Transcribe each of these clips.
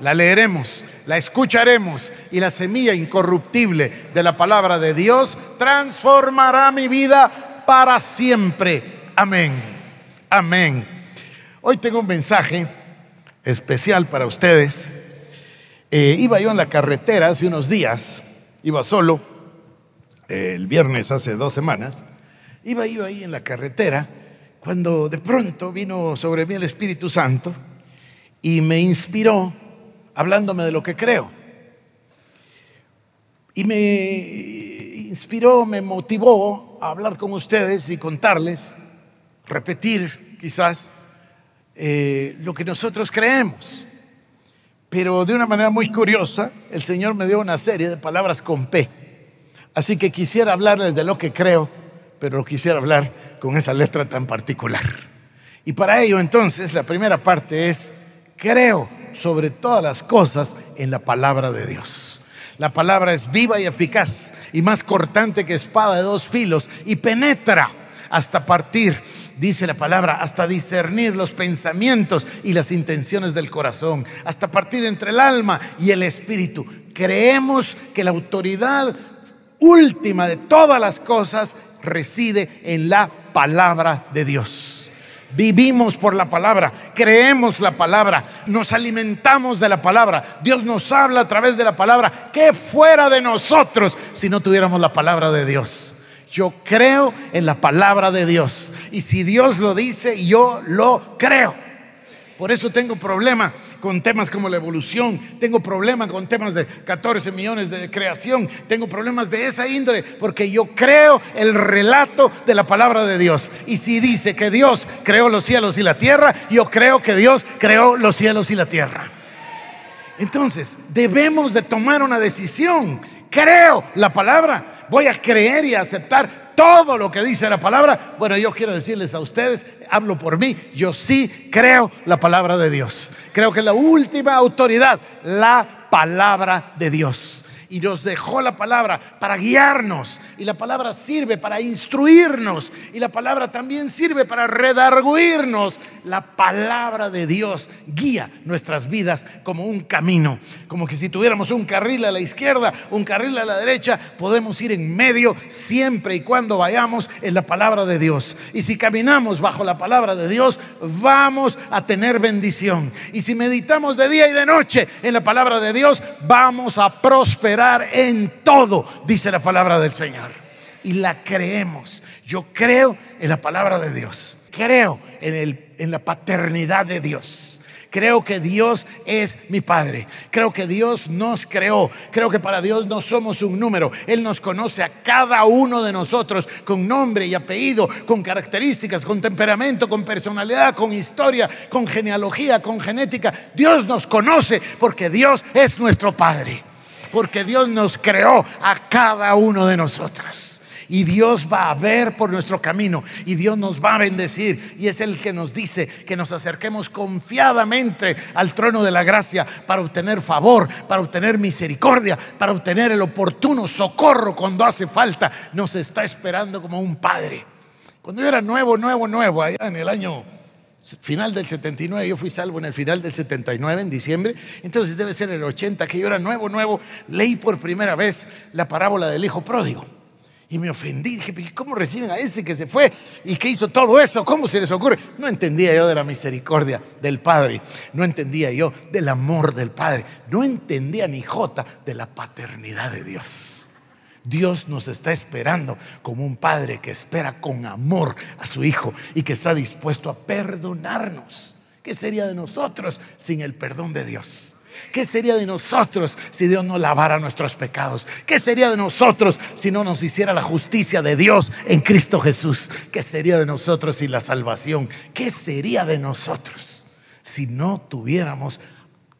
la leeremos, la escucharemos y la semilla incorruptible de la palabra de Dios transformará mi vida para siempre. Amén. Amén. Hoy tengo un mensaje especial para ustedes. Eh, iba yo en la carretera hace unos días, iba solo, el viernes hace dos semanas, iba yo ahí en la carretera cuando de pronto vino sobre mí el Espíritu Santo y me inspiró hablándome de lo que creo. Y me inspiró, me motivó a hablar con ustedes y contarles, repetir quizás eh, lo que nosotros creemos. Pero de una manera muy curiosa, el Señor me dio una serie de palabras con P. Así que quisiera hablarles de lo que creo, pero quisiera hablar con esa letra tan particular. Y para ello entonces la primera parte es, creo sobre todas las cosas en la palabra de Dios. La palabra es viva y eficaz y más cortante que espada de dos filos y penetra hasta partir dice la palabra, hasta discernir los pensamientos y las intenciones del corazón, hasta partir entre el alma y el espíritu. Creemos que la autoridad última de todas las cosas reside en la palabra de Dios. Vivimos por la palabra, creemos la palabra, nos alimentamos de la palabra. Dios nos habla a través de la palabra. ¿Qué fuera de nosotros si no tuviéramos la palabra de Dios? Yo creo en la palabra de Dios. Y si Dios lo dice, yo lo creo. Por eso tengo problema con temas como la evolución, tengo problema con temas de 14 millones de creación, tengo problemas de esa índole, porque yo creo el relato de la palabra de Dios. Y si dice que Dios creó los cielos y la tierra, yo creo que Dios creó los cielos y la tierra. Entonces, debemos de tomar una decisión. Creo la palabra voy a creer y aceptar todo lo que dice la palabra. Bueno, yo quiero decirles a ustedes, hablo por mí, yo sí creo la palabra de Dios. Creo que la última autoridad, la palabra de Dios y nos dejó la palabra para guiarnos. Y la palabra sirve para instruirnos. Y la palabra también sirve para redarguirnos. La palabra de Dios guía nuestras vidas como un camino. Como que si tuviéramos un carril a la izquierda, un carril a la derecha, podemos ir en medio siempre y cuando vayamos en la palabra de Dios. Y si caminamos bajo la palabra de Dios, vamos a tener bendición. Y si meditamos de día y de noche en la palabra de Dios, vamos a prosperar en todo, dice la palabra del Señor. Y la creemos. Yo creo en la palabra de Dios. Creo en, el, en la paternidad de Dios. Creo que Dios es mi Padre. Creo que Dios nos creó. Creo que para Dios no somos un número. Él nos conoce a cada uno de nosotros con nombre y apellido, con características, con temperamento, con personalidad, con historia, con genealogía, con genética. Dios nos conoce porque Dios es nuestro Padre porque Dios nos creó a cada uno de nosotros. Y Dios va a ver por nuestro camino y Dios nos va a bendecir. Y es el que nos dice que nos acerquemos confiadamente al trono de la gracia para obtener favor, para obtener misericordia, para obtener el oportuno socorro cuando hace falta. Nos está esperando como un padre. Cuando yo era nuevo, nuevo, nuevo, allá en el año final del 79, yo fui salvo en el final del 79, en diciembre, entonces debe ser el 80, que yo era nuevo, nuevo, leí por primera vez la parábola del hijo pródigo. Y me ofendí, dije, ¿cómo reciben a ese que se fue y que hizo todo eso? ¿Cómo se les ocurre? No entendía yo de la misericordia del Padre, no entendía yo del amor del Padre, no entendía ni jota de la paternidad de Dios. Dios nos está esperando como un padre que espera con amor a su hijo y que está dispuesto a perdonarnos. ¿Qué sería de nosotros sin el perdón de Dios? ¿Qué sería de nosotros si Dios no lavara nuestros pecados? ¿Qué sería de nosotros si no nos hiciera la justicia de Dios en Cristo Jesús? ¿Qué sería de nosotros sin la salvación? ¿Qué sería de nosotros si no tuviéramos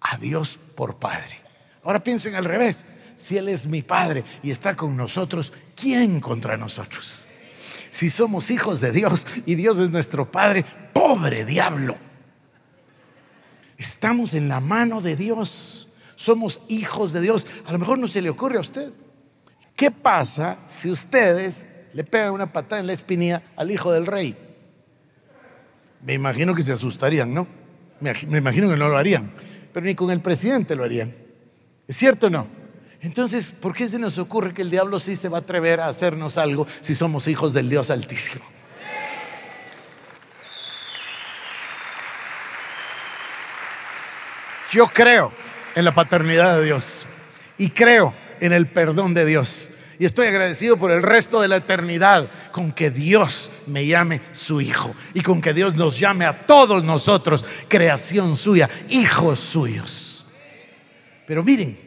a Dios por Padre? Ahora piensen al revés. Si Él es mi Padre y está con nosotros, ¿quién contra nosotros? Si somos hijos de Dios y Dios es nuestro Padre, pobre diablo. Estamos en la mano de Dios. Somos hijos de Dios. A lo mejor no se le ocurre a usted. ¿Qué pasa si ustedes le pegan una patada en la espinilla al hijo del rey? Me imagino que se asustarían, ¿no? Me, imagino que no lo harían. Pero ni con el presidente lo harían. ¿Es cierto o no? Entonces, ¿por qué se nos ocurre que el diablo sí se va a atrever a hacernos algo si somos hijos del Dios Altísimo? Yo creo en la paternidad de Dios y creo en el perdón de Dios. Y estoy agradecido por el resto de la eternidad con que Dios me llame su hijo y con que Dios nos llame a todos nosotros, creación suya, hijos suyos. Pero miren,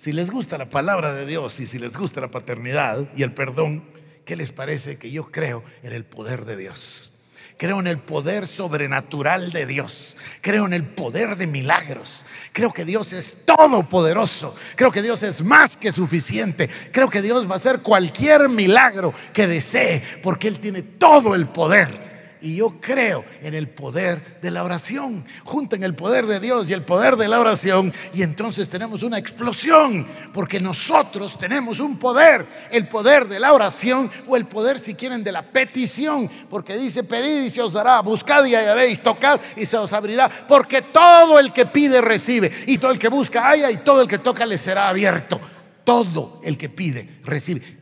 si les gusta la palabra de Dios y si les gusta la paternidad y el perdón, ¿qué les parece que yo creo en el poder de Dios? Creo en el poder sobrenatural de Dios. Creo en el poder de milagros. Creo que Dios es todopoderoso. Creo que Dios es más que suficiente. Creo que Dios va a hacer cualquier milagro que desee porque Él tiene todo el poder y yo creo en el poder de la oración. Junten el poder de Dios y el poder de la oración y entonces tenemos una explosión, porque nosotros tenemos un poder, el poder de la oración o el poder, si quieren, de la petición, porque dice, pedid y se os dará, buscad y hallaréis, tocad y se os abrirá, porque todo el que pide recibe, y todo el que busca haya, y todo el que toca le será abierto. Todo el que pide recibe.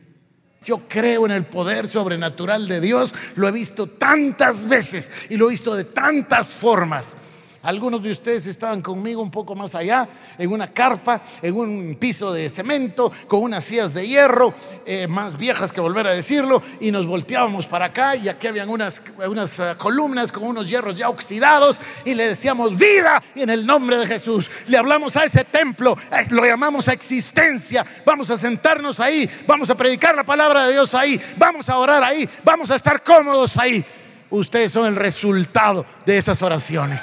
Yo creo en el poder sobrenatural de Dios, lo he visto tantas veces y lo he visto de tantas formas. Algunos de ustedes estaban conmigo un poco más allá, en una carpa, en un piso de cemento, con unas sillas de hierro, eh, más viejas que volver a decirlo, y nos volteábamos para acá y aquí habían unas, unas eh, columnas con unos hierros ya oxidados y le decíamos vida en el nombre de Jesús. Le hablamos a ese templo, eh, lo llamamos a existencia, vamos a sentarnos ahí, vamos a predicar la palabra de Dios ahí, vamos a orar ahí, vamos a estar cómodos ahí. Ustedes son el resultado de esas oraciones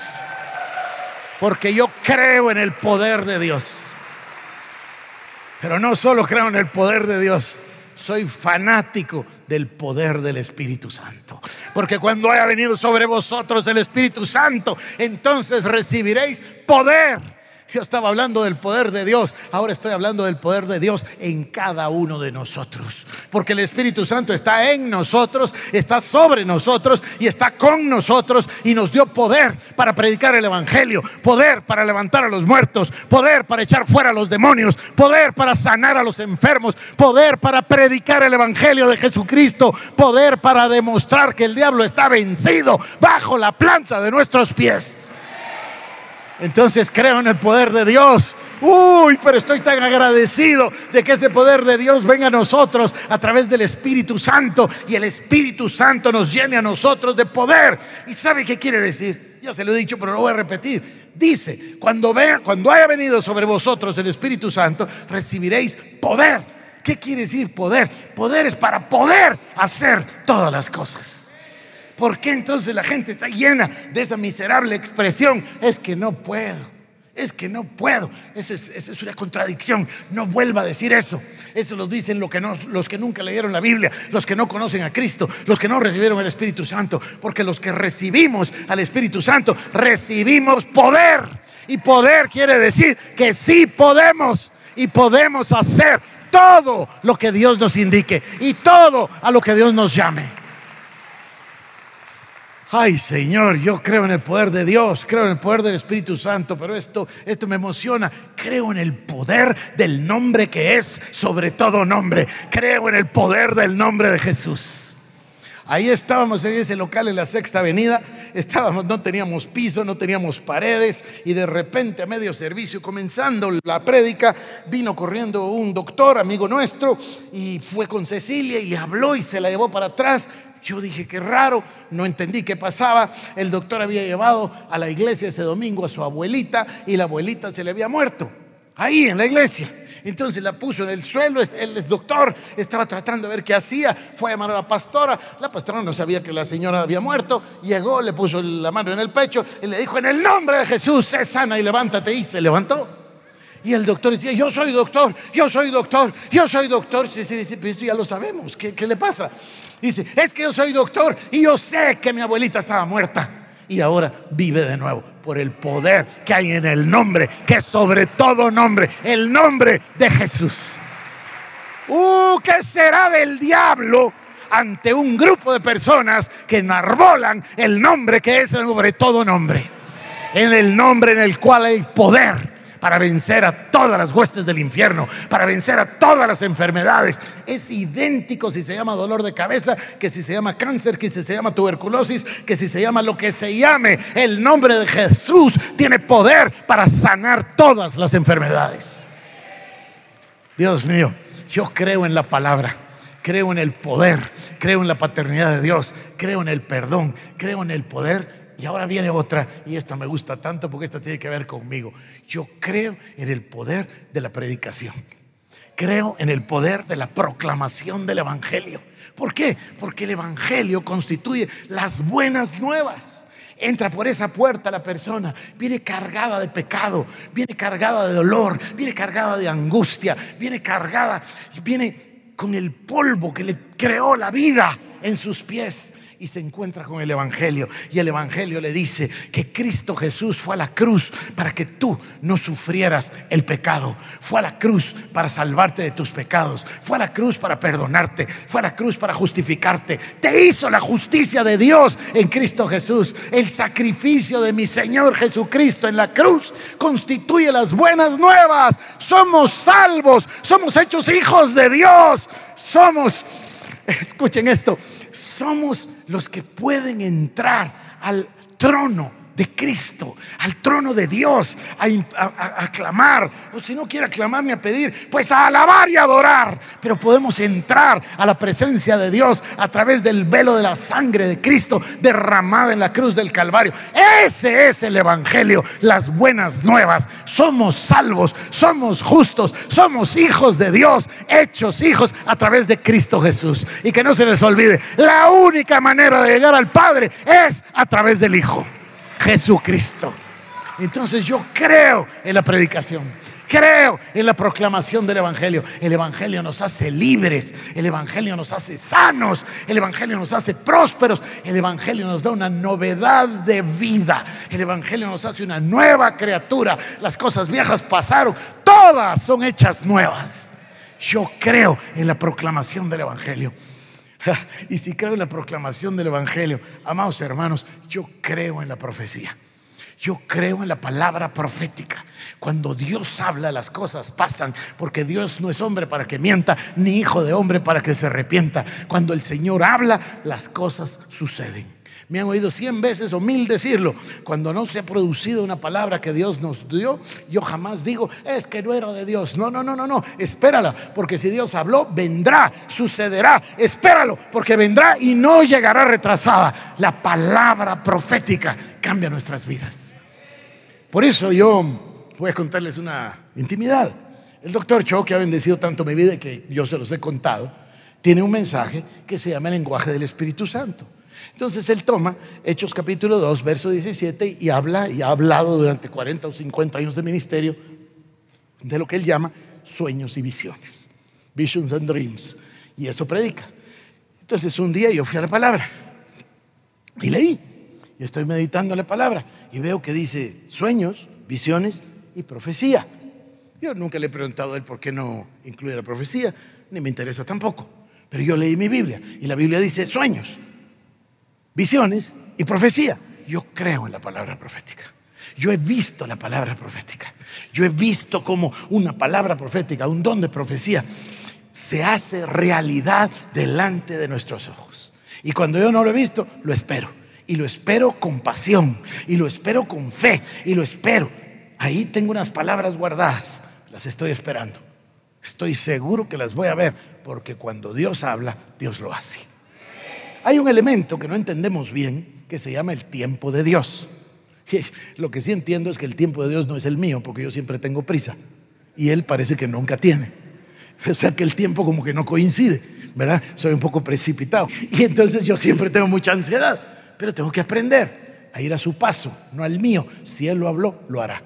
porque yo creo en el poder de Dios. Pero no solo creo en el poder de Dios, soy fanático del poder del Espíritu Santo. Porque cuando haya venido sobre vosotros el Espíritu Santo, entonces recibiréis poder yo estaba hablando del poder de Dios, ahora estoy hablando del poder de Dios en cada uno de nosotros. Porque el Espíritu Santo está en nosotros, está sobre nosotros y está con nosotros y nos dio poder para predicar el Evangelio, poder para levantar a los muertos, poder para echar fuera a los demonios, poder para sanar a los enfermos, poder para predicar el Evangelio de Jesucristo, poder para demostrar que el diablo está vencido bajo la planta de nuestros pies. Entonces creo en el poder de Dios. Uy, pero estoy tan agradecido de que ese poder de Dios venga a nosotros a través del Espíritu Santo y el Espíritu Santo nos llene a nosotros de poder. ¿Y sabe qué quiere decir? Ya se lo he dicho, pero lo voy a repetir. Dice, cuando vea, cuando haya venido sobre vosotros el Espíritu Santo, recibiréis poder. ¿Qué quiere decir poder? Poder es para poder hacer todas las cosas. ¿Por qué entonces la gente está llena de esa miserable expresión? Es que no puedo. Es que no puedo. Esa es, una contradicción. No vuelva a decir eso. Eso lo dicen los que, los que nunca leyeron la Biblia, los que no conocen a Cristo, los que no recibieron el Espíritu Santo. Porque los que recibimos al Espíritu Santo, recibimos poder. Y poder quiere decir que sí podemos. Y podemos hacer todo lo que Dios nos indique. Y todo a lo que Dios nos llame. Ay, Señor, yo creo en el poder de Dios, creo en el poder del Espíritu Santo, pero esto, esto me emociona. Creo en el poder del nombre que es sobre todo nombre. Creo en el poder del nombre de Jesús. Ahí estábamos en ese local en la Sexta Avenida, estábamos, no teníamos piso, no teníamos paredes y de repente a medio servicio, comenzando la prédica, vino corriendo un doctor, amigo nuestro, y fue con Cecilia y habló y se la llevó para atrás yo dije, qué raro, no entendí qué pasaba. El doctor había llevado a la iglesia ese domingo a su abuelita y la abuelita se le había muerto, ahí en la iglesia. Entonces la puso en el suelo, el doctor estaba tratando de ver qué hacía, fue a llamar a la pastora, la pastora no sabía que la señora había muerto, llegó, le puso la mano en el pecho y le dijo, en el nombre de Jesús, sé sana y levántate y se levantó. Y el doctor decía, yo soy doctor, yo soy doctor, yo soy doctor. Sí, sí, sí, eso ya lo sabemos. ¿Qué, ¿Qué le pasa? Dice, es que yo soy doctor y yo sé que mi abuelita estaba muerta y ahora vive de nuevo por el poder que hay en el nombre, que sobre todo nombre, el nombre de Jesús. Uh, ¿qué será del diablo ante un grupo de personas que enarbolan el nombre que es sobre todo nombre? En el nombre en el cual hay poder para vencer a todas las huestes del infierno, para vencer a todas las enfermedades. Es idéntico si se llama dolor de cabeza, que si se llama cáncer, que si se llama tuberculosis, que si se llama lo que se llame. El nombre de Jesús tiene poder para sanar todas las enfermedades. Dios mío, yo creo en la palabra creo en el poder, creo en la paternidad de Dios, creo en el perdón, creo en el poder. Y ahora viene otra, y esta me gusta tanto porque esta tiene que ver conmigo. Yo creo en el poder de la predicación. Creo en el poder de la proclamación del Evangelio. ¿Por qué? Porque el Evangelio constituye las buenas nuevas. Entra por esa puerta la persona, viene cargada de pecado, viene cargada de dolor, viene cargada de angustia, viene cargada, viene con el polvo que le creó la vida en sus pies y se encuentra con el Evangelio. Y el Evangelio le dice que Cristo Jesús fue a la cruz para que tú no sufrieras el pecado. Fue a la cruz para salvarte de tus pecados. Fue a la cruz para perdonarte. Fue a la cruz para justificarte. Te hizo la justicia de Dios en Cristo Jesús. El sacrificio de mi Señor Jesucristo en la cruz constituye las buenas nuevas. Somos salvos. Somos hechos hijos de Dios. Somos, escuchen esto, somos los que pueden entrar al trono de Cristo, al trono de Dios, a, aclamar, o si no quiere aclamar ni a pedir, pues a alabar y adorar. Pero podemos entrar a la presencia de Dios a través del velo de la sangre de Cristo derramada en la cruz del Calvario. Ese es el Evangelio, las buenas nuevas. Somos salvos, somos justos, somos hijos de Dios, hechos hijos a través de Cristo Jesús. Y que no se les olvide, la única manera de llegar al Padre es a través del Hijo. Jesucristo. Entonces yo creo en la predicación. Creo en la proclamación del Evangelio. El Evangelio nos hace libres, el Evangelio nos hace sanos, el Evangelio nos hace prósperos, el Evangelio nos da una novedad de vida, el Evangelio nos hace una nueva criatura. Las cosas viejas pasaron, todas son hechas nuevas. Yo creo en la proclamación del Evangelio. Y si creo en la proclamación del Evangelio, amados hermanos, yo creo en la profecía. Yo creo en la palabra profética. Cuando Dios habla, las cosas pasan, porque Dios no es hombre para que mienta, ni hijo de hombre para que se arrepienta. Cuando el Señor habla, las cosas suceden. Me han oído cien veces o mil decirlo. Cuando no se ha producido una palabra que Dios nos dio, yo jamás digo, es que no era de Dios. No, no, no, no, no. Espérala, porque si Dios habló, vendrá, sucederá. Espéralo, porque vendrá y no llegará retrasada. La palabra profética cambia nuestras vidas. Por eso yo voy a contarles una intimidad. El doctor Cho, que ha bendecido tanto mi vida que yo se los he contado, tiene un mensaje que se llama el lenguaje del Espíritu Santo. Entonces él toma Hechos capítulo 2, verso 17 y habla y ha hablado durante 40 o 50 años de ministerio de lo que él llama sueños y visiones. Visions and dreams. Y eso predica. Entonces un día yo fui a la palabra y leí. Y estoy meditando la palabra y veo que dice sueños, visiones y profecía. Yo nunca le he preguntado a él por qué no incluye la profecía, ni me interesa tampoco. Pero yo leí mi Biblia y la Biblia dice sueños, visiones y profecía. Yo creo en la palabra profética. Yo he visto la palabra profética. Yo he visto como una palabra profética, un don de profecía, se hace realidad delante de nuestros ojos. Y cuando yo no lo he visto, lo espero. Y lo espero con pasión. Y lo espero con fe. Y lo espero. Ahí tengo unas palabras guardadas. Las estoy esperando. Estoy seguro que las voy a ver. Porque cuando Dios habla, Dios lo hace. Hay un elemento que no entendemos bien que se llama el tiempo de Dios. Lo que sí entiendo es que el tiempo de Dios no es el mío, porque yo siempre tengo prisa. Y Él parece que nunca tiene. O sea que el tiempo como que no coincide, ¿verdad? Soy un poco precipitado. Y entonces yo siempre tengo mucha ansiedad. Pero tengo que aprender a ir a su paso, no al mío. Si Él lo habló, lo hará.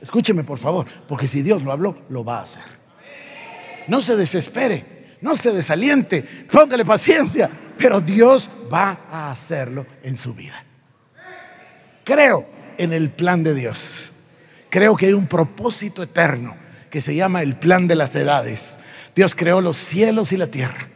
Escúcheme por favor, porque si Dios lo habló, lo va a hacer. No se desespere, no se desaliente, póngale paciencia, pero Dios va a hacerlo en su vida. Creo en el plan de Dios. Creo que hay un propósito eterno que se llama el plan de las edades. Dios creó los cielos y la tierra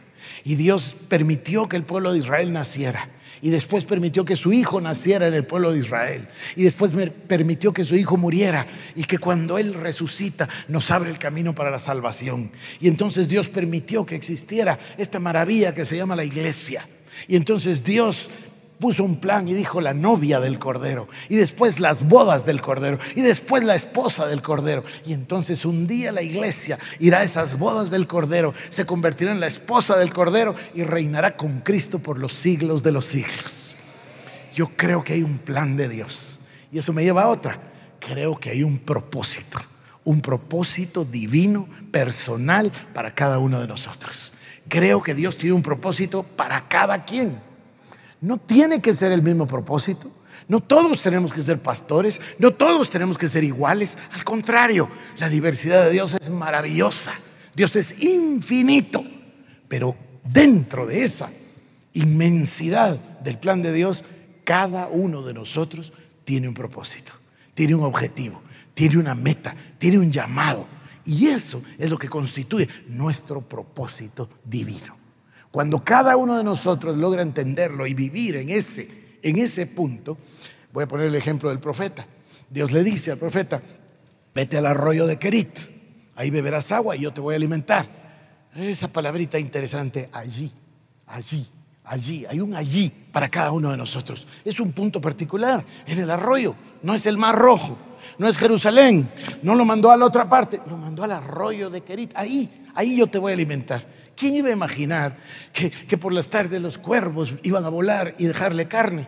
y Dios permitió que el pueblo de Israel naciera. Y después permitió que su hijo naciera en el pueblo de Israel. Y después permitió que su hijo muriera. Y que cuando Él resucita nos abre el camino para la salvación. Y entonces Dios permitió que existiera esta maravilla que se llama la iglesia. Y entonces Dios puso un plan y dijo la novia del Cordero, y después las bodas del Cordero, y después la esposa del Cordero. Y entonces un día la iglesia irá a esas bodas del Cordero, se convertirá en la esposa del Cordero y reinará con Cristo por los siglos de los siglos. Yo creo que hay un plan de Dios. Y eso me lleva a otra. Creo que hay un propósito, un propósito divino, personal para cada uno de nosotros. Creo que Dios tiene un propósito para cada quien. No tiene que ser el mismo propósito. No todos tenemos que ser pastores, no todos tenemos que ser iguales. Al contrario, la diversidad de Dios es maravillosa. Dios es infinito. Pero dentro de esa inmensidad del plan de Dios, cada uno de nosotros tiene un propósito, tiene un objetivo, tiene una meta, tiene un llamado. Y eso es lo que constituye nuestro propósito divino. Cuando cada uno de nosotros logra entenderlo y vivir en ese, en ese punto, voy a poner el ejemplo del profeta. Dios le dice al profeta, vete al arroyo de Kerit, ahí beberás agua y yo te voy a alimentar. Esa palabrita interesante, allí, allí, allí, hay un allí para cada uno de nosotros. Es un punto particular en el arroyo, no es el mar rojo, no es Jerusalén, no lo mandó a la otra parte, lo mandó al arroyo de Kerit, ahí, ahí yo te voy a alimentar. ¿Quién iba a imaginar que, por las tardes los cuervos iban a volar y dejarle carne,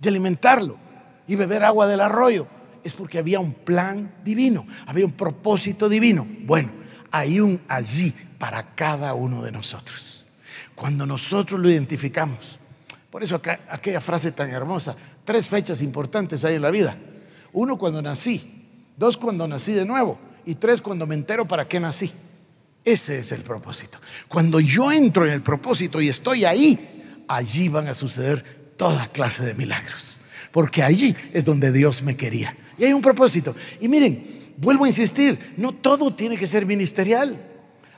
y alimentarlo y beber agua del arroyo? Es porque había un plan divino, había un propósito divino. Bueno, hay un allí para cada uno de nosotros. Cuando nosotros lo identificamos, por eso aquella frase tan hermosa, tres fechas importantes hay en la vida. Uno cuando nací, dos cuando nací de nuevo y tres cuando me entero para qué nací. Ese es el propósito. Cuando yo entro en el propósito y estoy ahí, allí van a suceder toda clase de milagros. Porque allí es donde Dios me quería. Y hay un propósito. Y miren, vuelvo a insistir, no todo tiene que ser ministerial.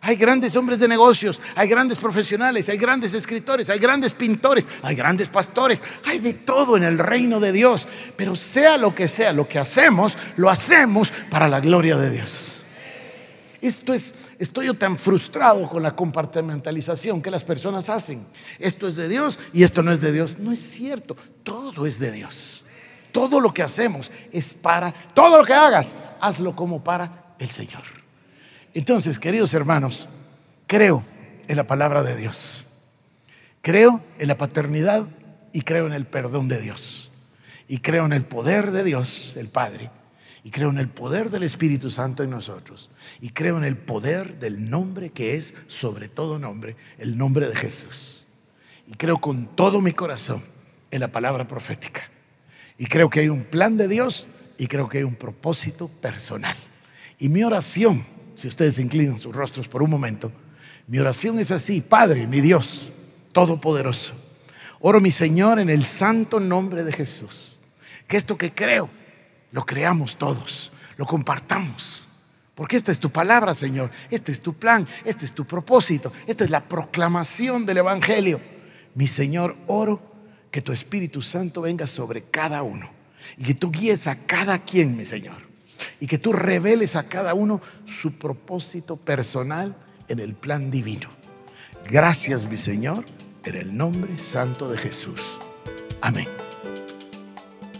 Hay grandes hombres de negocios, hay grandes profesionales, hay grandes escritores, hay grandes pintores, hay grandes pastores, hay de todo en el reino de Dios. Pero sea lo que sea, lo que hacemos, lo hacemos para la gloria de Dios. Esto es, estoy yo tan frustrado con la compartimentalización que las personas hacen. Esto es de Dios y esto no es de Dios. No es cierto, todo es de Dios. Todo lo que hacemos es para, todo lo que hagas, hazlo como para el Señor. Entonces, queridos hermanos, creo en la palabra de Dios. Creo en la paternidad y creo en el perdón de Dios. Y creo en el poder de Dios, el Padre y creo en el poder del Espíritu Santo en nosotros. Y creo en el poder del nombre que es sobre todo nombre, el nombre de Jesús. Y creo con todo mi corazón en la palabra profética. Y creo que hay un plan de Dios y creo que hay un propósito personal. Y mi oración, si ustedes inclinan sus rostros por un momento, mi oración es así, Padre, mi Dios, Todopoderoso. Oro mi Señor en el santo nombre de Jesús. Que esto que creo lo creamos todos, lo compartamos. Porque esta es tu palabra, Señor. Este es tu plan, este es tu propósito, esta es la proclamación del Evangelio. Mi Señor, oro que tu Espíritu Santo venga sobre cada uno y que tú guíes a cada quien, mi Señor. Y que tú reveles a cada uno su propósito personal en el plan divino. Gracias, mi Señor, en el nombre santo de Jesús. Amén.